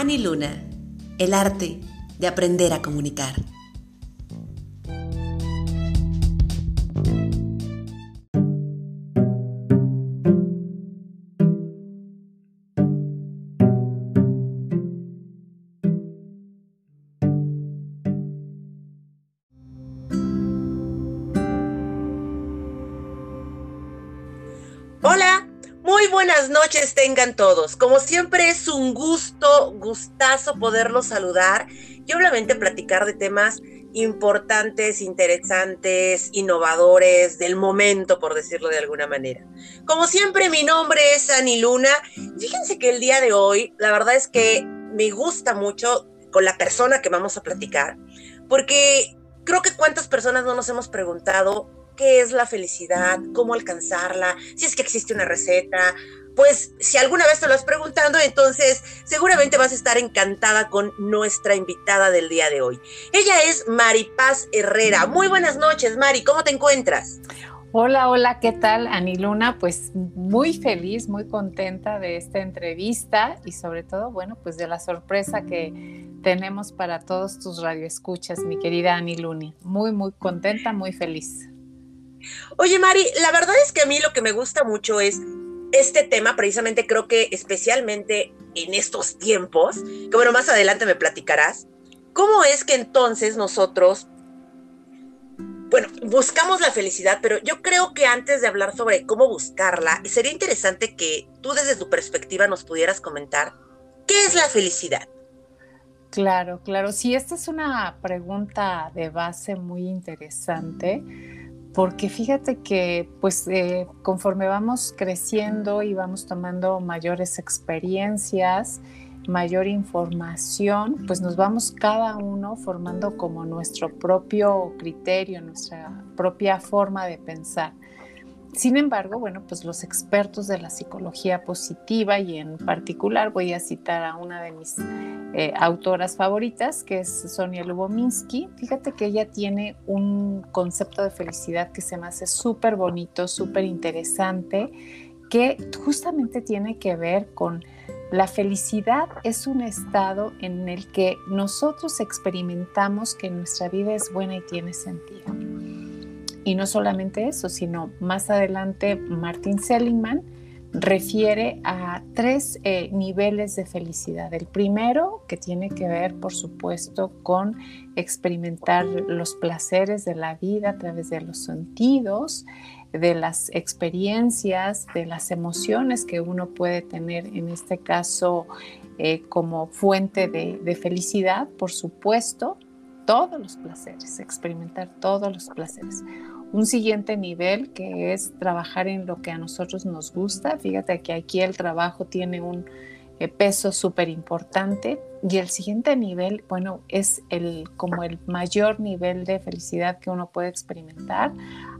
Ani Luna, el arte de aprender a comunicar. Noches tengan todos. Como siempre es un gusto, gustazo poderlos saludar y obviamente platicar de temas importantes, interesantes, innovadores, del momento, por decirlo de alguna manera. Como siempre, mi nombre es Ani Luna. Fíjense que el día de hoy, la verdad es que me gusta mucho con la persona que vamos a platicar, porque creo que cuántas personas no nos hemos preguntado qué es la felicidad, cómo alcanzarla, si es que existe una receta. Pues si alguna vez te lo has preguntado, entonces seguramente vas a estar encantada con nuestra invitada del día de hoy. Ella es Maripaz Herrera. Muy buenas noches, Mari, ¿cómo te encuentras? Hola, hola, ¿qué tal, Ani Luna? Pues muy feliz, muy contenta de esta entrevista y sobre todo, bueno, pues de la sorpresa que tenemos para todos tus radioescuchas, mi querida Ani Luna. Muy, muy contenta, muy feliz. Oye, Mari, la verdad es que a mí lo que me gusta mucho es este tema, precisamente creo que especialmente en estos tiempos, que bueno, más adelante me platicarás, ¿cómo es que entonces nosotros, bueno, buscamos la felicidad, pero yo creo que antes de hablar sobre cómo buscarla, sería interesante que tú desde tu perspectiva nos pudieras comentar, ¿qué es la felicidad? Claro, claro, sí, esta es una pregunta de base muy interesante porque fíjate que pues eh, conforme vamos creciendo y vamos tomando mayores experiencias, mayor información, pues nos vamos cada uno formando como nuestro propio criterio, nuestra propia forma de pensar. Sin embargo, bueno, pues los expertos de la psicología positiva y en particular voy a citar a una de mis eh, autoras favoritas, que es Sonia Lubominsky. Fíjate que ella tiene un concepto de felicidad que se me hace súper bonito, súper interesante, que justamente tiene que ver con la felicidad es un estado en el que nosotros experimentamos que nuestra vida es buena y tiene sentido. Y no solamente eso, sino más adelante Martin Seligman refiere a tres eh, niveles de felicidad. El primero, que tiene que ver, por supuesto, con experimentar los placeres de la vida a través de los sentidos, de las experiencias, de las emociones que uno puede tener, en este caso, eh, como fuente de felicidad, por supuesto, todos los placeres, experimentar todos los placeres. Un siguiente nivel que es trabajar en lo que a nosotros nos gusta. Fíjate que aquí el trabajo tiene un eh, peso súper importante. Y el siguiente nivel, bueno, es el, como el mayor nivel de felicidad que uno puede experimentar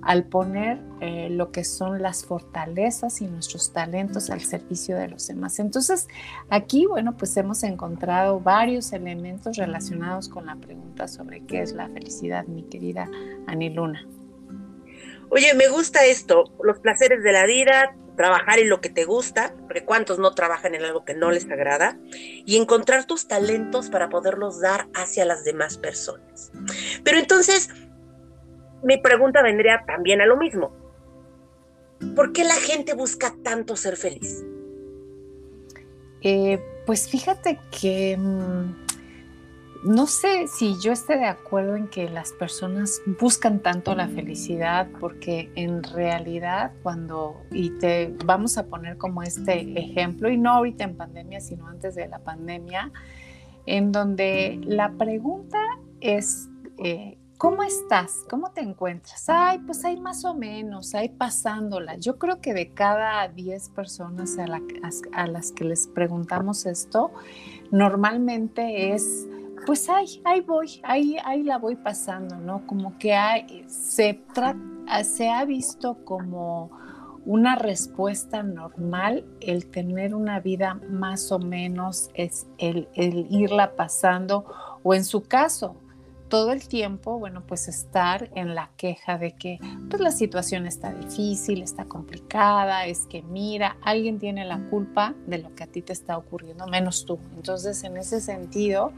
al poner eh, lo que son las fortalezas y nuestros talentos al servicio de los demás. Entonces, aquí, bueno, pues hemos encontrado varios elementos relacionados con la pregunta sobre qué es la felicidad, mi querida Aniluna. Oye, me gusta esto, los placeres de la vida, trabajar en lo que te gusta, porque cuántos no trabajan en algo que no les agrada, y encontrar tus talentos para poderlos dar hacia las demás personas. Pero entonces, mi pregunta vendría también a lo mismo. ¿Por qué la gente busca tanto ser feliz? Eh, pues fíjate que... Mm, no sé si yo esté de acuerdo en que las personas buscan tanto la felicidad, porque en realidad cuando, y te vamos a poner como este ejemplo, y no ahorita en pandemia, sino antes de la pandemia, en donde la pregunta es, eh, ¿cómo estás? ¿Cómo te encuentras? Ay, pues hay más o menos, hay pasándola. Yo creo que de cada 10 personas a, a las que les preguntamos esto, normalmente es pues ahí, ahí voy, ahí, ahí la voy pasando, ¿no? Como que hay, se, se ha visto como una respuesta normal el tener una vida más o menos, es el, el irla pasando, o en su caso, todo el tiempo, bueno, pues estar en la queja de que pues la situación está difícil, está complicada, es que mira, alguien tiene la culpa de lo que a ti te está ocurriendo, menos tú. Entonces, en ese sentido,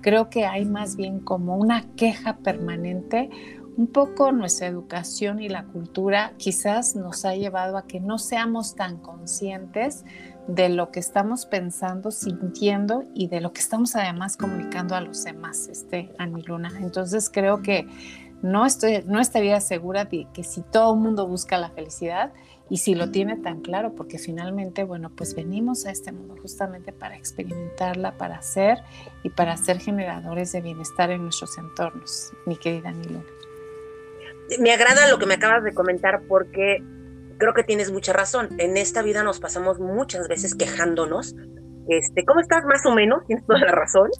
creo que hay más bien como una queja permanente un poco nuestra educación y la cultura quizás nos ha llevado a que no seamos tan conscientes de lo que estamos pensando, sintiendo y de lo que estamos además comunicando a los demás, este, Luna. Entonces creo que no, estoy, no estaría segura de que si todo el mundo busca la felicidad y si lo tiene tan claro, porque finalmente, bueno, pues venimos a este mundo justamente para experimentarla, para ser y para ser generadores de bienestar en nuestros entornos, mi querida Luna me agrada lo que me acabas de comentar porque creo que tienes mucha razón. En esta vida nos pasamos muchas veces quejándonos. Este, ¿cómo estás? Más o menos, tienes toda la razón.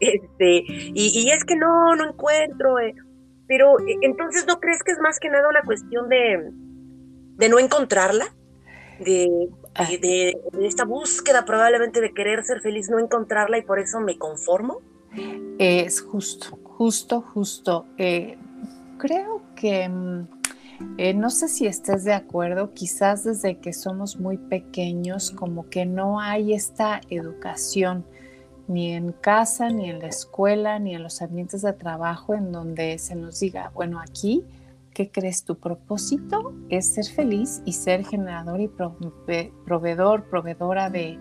Este, y, es que no, no encuentro. Eh. Pero eh, entonces, ¿no crees que es más que nada una cuestión de, de no encontrarla? De, de, esta búsqueda probablemente de querer ser feliz, no encontrarla y por eso me conformo? Es justo, justo, justo. Eh, creo que, mm, eh, no sé si estés de acuerdo, quizás desde que somos muy pequeños, como que no hay esta educación ni en casa, ni en la escuela, ni en los ambientes de trabajo en donde se nos diga, bueno, aquí, ¿qué crees? Tu propósito es ser feliz y ser generador y proveedor, proveedora de,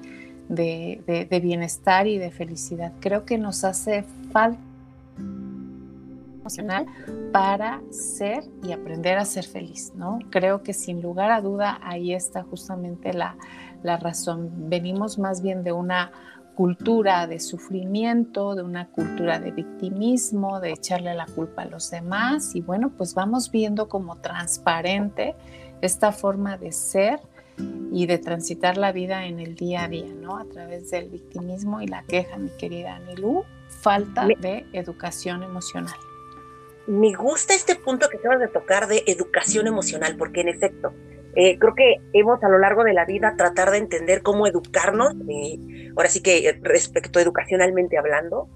de bienestar y de felicidad. Creo que nos hace falta emocional para ser y aprender a ser feliz, ¿no? Creo que sin lugar a duda ahí está justamente la, la razón. Venimos más bien de una cultura de sufrimiento, de una cultura de victimismo, de echarle la culpa a los demás y bueno, pues vamos viendo como transparente esta forma de ser y de transitar la vida en el día a día, ¿no? A través del victimismo y la queja, mi querida Anilú, falta de educación emocional me gusta este punto que acabas de tocar de educación emocional, porque en efecto, eh, creo que hemos a lo largo de la vida tratar de entender cómo educarnos, eh, ahora sí que eh, respecto educacionalmente hablando,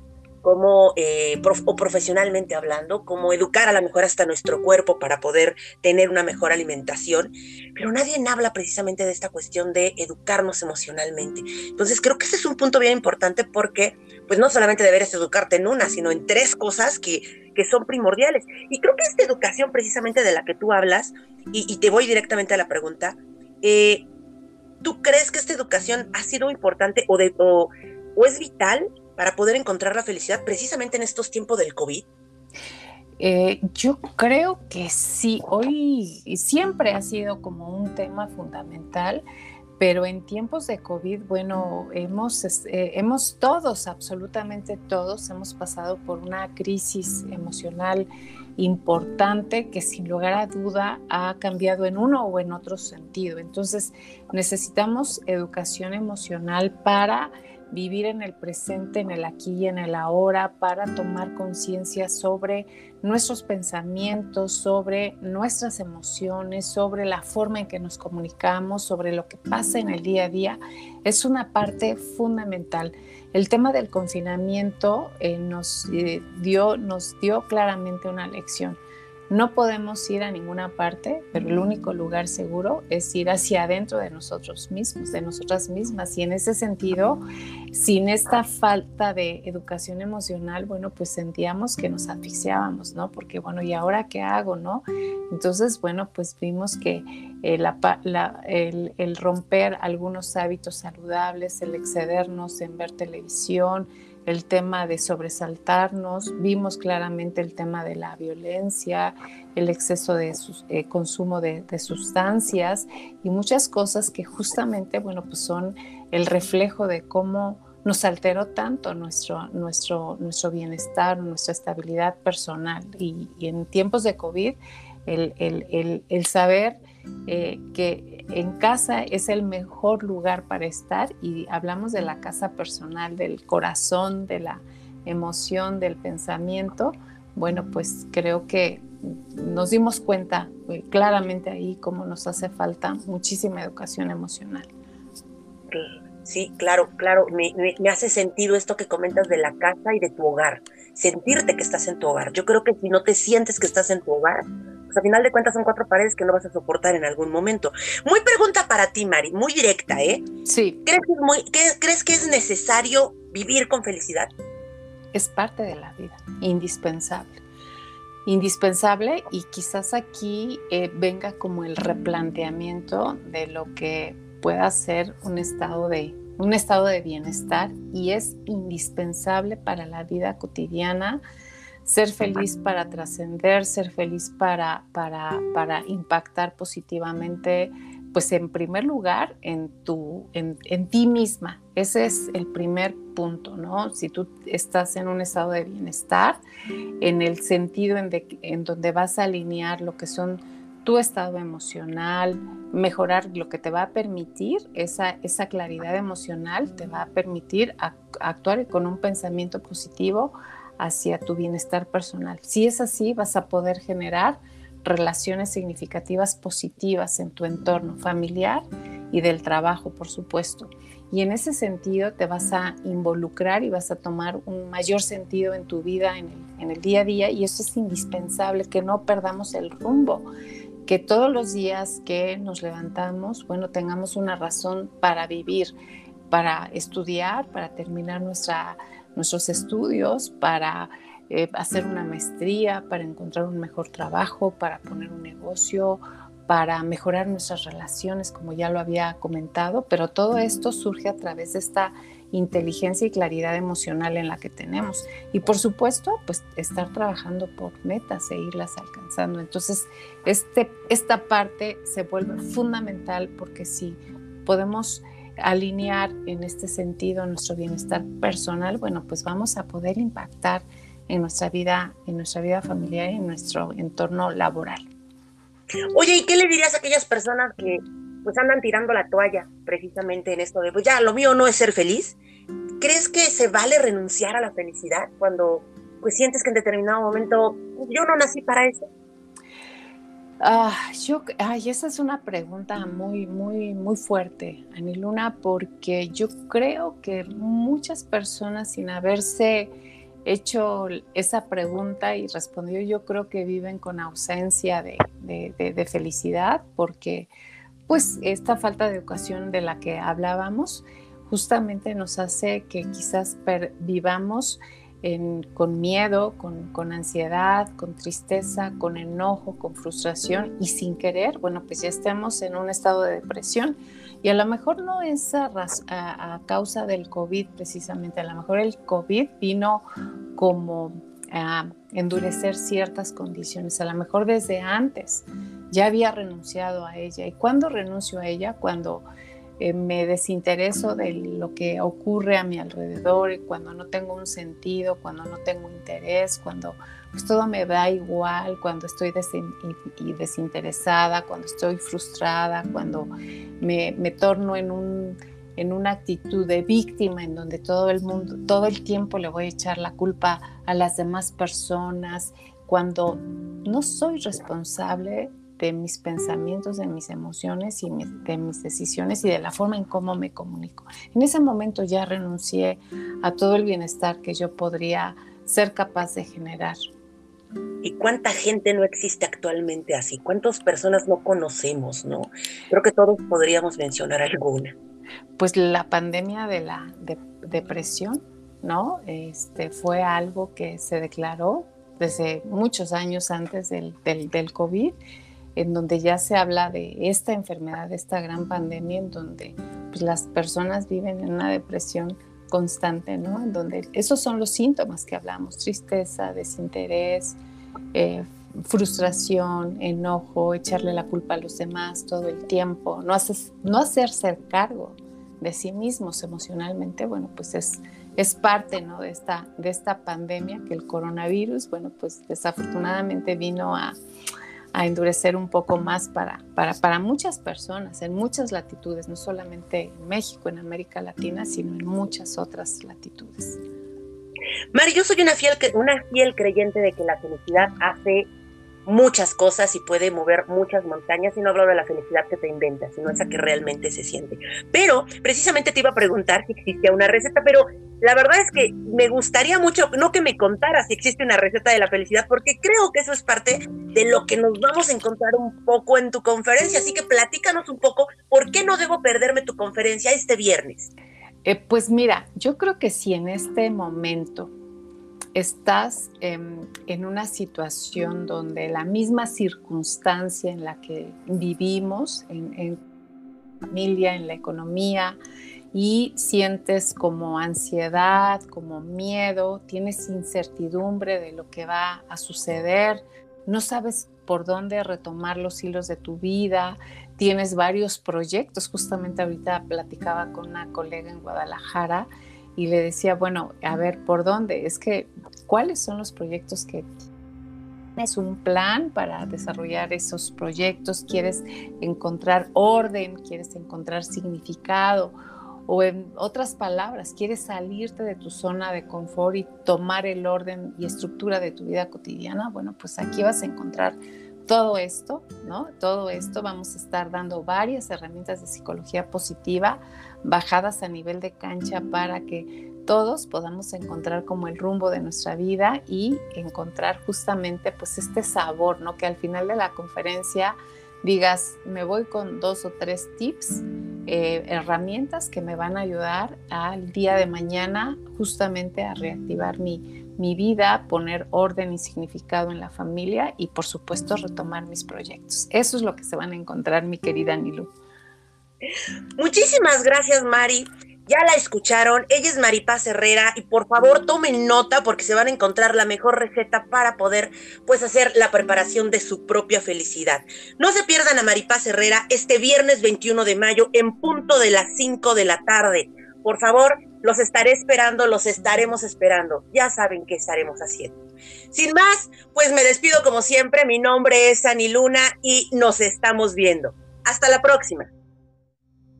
cómo, eh, o profesionalmente hablando, cómo educar a la mejor hasta nuestro cuerpo para poder tener una mejor alimentación, pero nadie habla precisamente de esta cuestión de educarnos emocionalmente. Entonces creo que ese es un punto bien importante porque pues no solamente deberes educarte en una, sino en tres cosas que, que son primordiales. Y creo que esta educación precisamente de la que tú hablas, y, te voy directamente a la pregunta, eh, ¿tú crees que esta educación ha sido importante o es vital para poder encontrar la felicidad precisamente en estos tiempos del COVID? Eh, yo creo que sí, hoy siempre ha sido como un tema fundamental, pero en tiempos de COVID, bueno, hemos, eh, hemos todos, absolutamente todos, hemos pasado por una crisis emocional importante que sin lugar a duda ha cambiado en uno o en otro sentido. Entonces, necesitamos educación emocional para vivir en el presente, en el aquí y en el ahora, para tomar conciencia sobre nuestros pensamientos, sobre nuestras emociones, sobre la forma en que nos comunicamos, sobre lo que pasa en el día a día, es una parte fundamental. El tema del confinamiento eh, nos, eh, dio, nos dio claramente una lección. No podemos ir a ninguna parte, pero el único lugar seguro es ir hacia adentro de nosotros mismos, de nosotras mismas. Y en ese sentido, sin esta falta de educación emocional, bueno, pues sentíamos que nos asfixiábamos, ¿no? Porque, bueno, ¿y ahora qué hago, no? Entonces, bueno, pues vimos que eh, el, el romper algunos hábitos saludables, el excedernos en ver televisión, el tema de sobresaltarnos, vimos claramente el tema de la violencia, el exceso de eh, consumo de, sustancias y muchas cosas que justamente, bueno, pues son el reflejo de cómo nos alteró tanto nuestro, nuestro, nuestro bienestar, nuestra estabilidad personal. Y, en tiempos de COVID, el, el saber eh, que en casa es el mejor lugar para estar y hablamos de la casa personal, del corazón, de la emoción, del pensamiento, bueno, pues creo que nos dimos cuenta eh, claramente ahí cómo nos hace falta muchísima educación emocional. Sí, claro, claro, me, hace sentido esto que comentas de la casa y de tu hogar. sentirte que estás en tu hogar. Yo creo que si no te sientes que estás en tu hogar, pues a final de cuentas son cuatro paredes que no vas a soportar en algún momento. Muy pregunta para ti, Mari, muy directa, ¿eh? Sí. ¿Crees que, es muy, ¿crees que es necesario vivir con felicidad? Es parte de la vida, indispensable. Indispensable y quizás aquí eh, venga como el replanteamiento de lo que pueda ser un estado de un estado de bienestar y es indispensable para la vida cotidiana ser feliz para trascender, ser feliz para, para, para, impactar positivamente, pues en primer lugar en, tu, en, en, ti misma. Ese es el primer punto, ¿no? Si tú estás en un estado de bienestar, en el sentido en, de, en donde vas a alinear lo que son tu estado emocional, mejorar lo que te va a permitir, esa, esa claridad emocional te va a permitir actuar con un pensamiento positivo hacia tu bienestar personal. Si es así, vas a poder generar relaciones significativas positivas en tu entorno familiar y del trabajo, por supuesto. Y en ese sentido te vas a involucrar y vas a tomar un mayor sentido en tu vida, en el, día a día, y eso es indispensable, que no perdamos el rumbo que todos los días que nos levantamos, bueno, tengamos una razón para vivir, para estudiar, para terminar nuestra, nuestros estudios, para eh, hacer una maestría, para encontrar un mejor trabajo, para poner un negocio, para mejorar nuestras relaciones, como ya lo había comentado, pero todo esto surge a través de esta inteligencia y claridad emocional en la que tenemos. Y por supuesto, pues estar trabajando por metas e irlas alcanzando. Entonces, este, esta parte se vuelve fundamental porque si podemos alinear en este sentido nuestro bienestar personal, bueno, pues vamos a poder impactar en nuestra vida, en nuestra vida familiar y en nuestro entorno laboral. Oye, ¿y qué le dirías a aquellas personas que pues andan tirando la toalla precisamente en esto de, pues ya, lo mío no es ser feliz? ¿Crees que se vale renunciar a la felicidad cuando pues sientes que en determinado momento pues, yo no nací para eso? Ah, yo, ay, esa es una pregunta muy, muy, muy fuerte, Aniluna, porque yo creo que muchas personas sin haberse hecho esa pregunta y respondido, yo creo que viven con ausencia de, de, felicidad, porque pues esta falta de educación de la que hablábamos justamente nos hace que quizás vivamos con miedo, con, ansiedad, con tristeza, con enojo, con frustración y sin querer, bueno, pues ya estamos en un estado de depresión. Y a lo mejor no es a, a, causa del COVID precisamente, a lo mejor el COVID vino como a endurecer ciertas condiciones, a lo mejor desde antes ya había renunciado a ella. ¿Y cuándo renuncio a ella? Cuando eh, me desintereso de lo que ocurre a mi alrededor y cuando no tengo un sentido, cuando no tengo interés, cuando pues, todo me da igual, cuando estoy desinteresada, cuando estoy frustrada, cuando me, me torno en, un, en una actitud de víctima en donde todo el mundo, todo el tiempo le voy a echar la culpa a las demás personas, cuando no soy responsable de mis pensamientos, de mis emociones y de mis decisiones y de la forma en cómo me comunico. En ese momento ya renuncié a todo el bienestar que yo podría ser capaz de generar. ¿Y cuánta gente no existe actualmente así? ¿Cuántas personas no conocemos, no? Creo que todos podríamos mencionar alguna. Pues la pandemia de la depresión, ¿no? Este, fue algo que se declaró desde muchos años antes del, del, del COVID en donde ya se habla de esta enfermedad, de esta gran pandemia, en donde pues, las personas viven en una depresión constante, ¿no? En donde esos son los síntomas que hablamos, tristeza, desinterés, eh, frustración, enojo, echarle la culpa a los demás todo el tiempo, no, haces, no hacerse cargo de sí mismos emocionalmente, bueno, pues es, es parte ¿no? de, esta, de esta pandemia que el coronavirus, bueno, pues desafortunadamente vino a, a endurecer un poco más para, para, para, muchas personas en muchas latitudes, no solamente en México, en América Latina, sino en muchas otras latitudes. Mari, yo soy una fiel, una fiel creyente de que la felicidad hace muchas cosas y puede mover muchas montañas. Y no hablo de la felicidad que te inventas, sino esa que realmente se siente. Pero precisamente te iba a preguntar si existía una receta, pero la verdad es que me gustaría mucho, no que me contaras si existe una receta de la felicidad, porque creo que eso es parte de lo que nos vamos a encontrar un poco en tu conferencia. Así que platícanos un poco, ¿por qué no debo perderme tu conferencia este viernes? Eh, pues mira, yo creo que si en este momento estás en una situación donde la misma circunstancia en la que vivimos, en, en familia, en la economía, y sientes como ansiedad, como miedo, tienes incertidumbre de lo que va a suceder, no sabes por dónde retomar los hilos de tu vida, tienes varios proyectos, justamente ahorita platicaba con una colega en Guadalajara y le decía, bueno, a ver, ¿por dónde? Es que, ¿cuáles son los proyectos que tienes un plan para desarrollar esos proyectos? ¿Quieres encontrar orden? ¿Quieres encontrar significado? O en otras palabras, quieres salirte de tu zona de confort y tomar el orden y estructura de tu vida cotidiana, bueno, pues aquí vas a encontrar todo esto, ¿no? Todo esto vamos a estar dando varias herramientas de psicología positiva bajadas a nivel de cancha para que todos podamos encontrar como el rumbo de nuestra vida y encontrar justamente pues este sabor, ¿no? Que al final de la conferencia digas, me voy con dos o tres tips, eh, herramientas que me van a ayudar al día de mañana justamente a reactivar mi, mi vida, poner orden y significado en la familia y por supuesto retomar mis proyectos. Eso es lo que se van a encontrar, mi querida Nilu. Muchísimas gracias, Mari. Ya la escucharon, ella es Maripaz Herrera y por favor tomen nota porque se van a encontrar la mejor receta para poder pues hacer la preparación de su propia felicidad. No se pierdan a Maripaz Herrera este viernes 21 de mayo en punto de las 5 de la tarde. Por favor, los estaré esperando, los estaremos esperando. Ya saben qué estaremos haciendo. Sin más, pues me despido como siempre. Mi nombre es Ani Luna y nos estamos viendo. Hasta la próxima.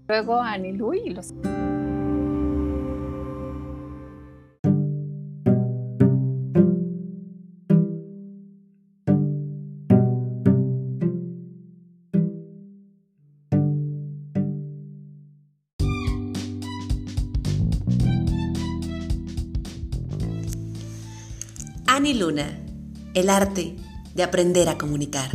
Luego Anilu y los... Luna, el arte de aprender a comunicar.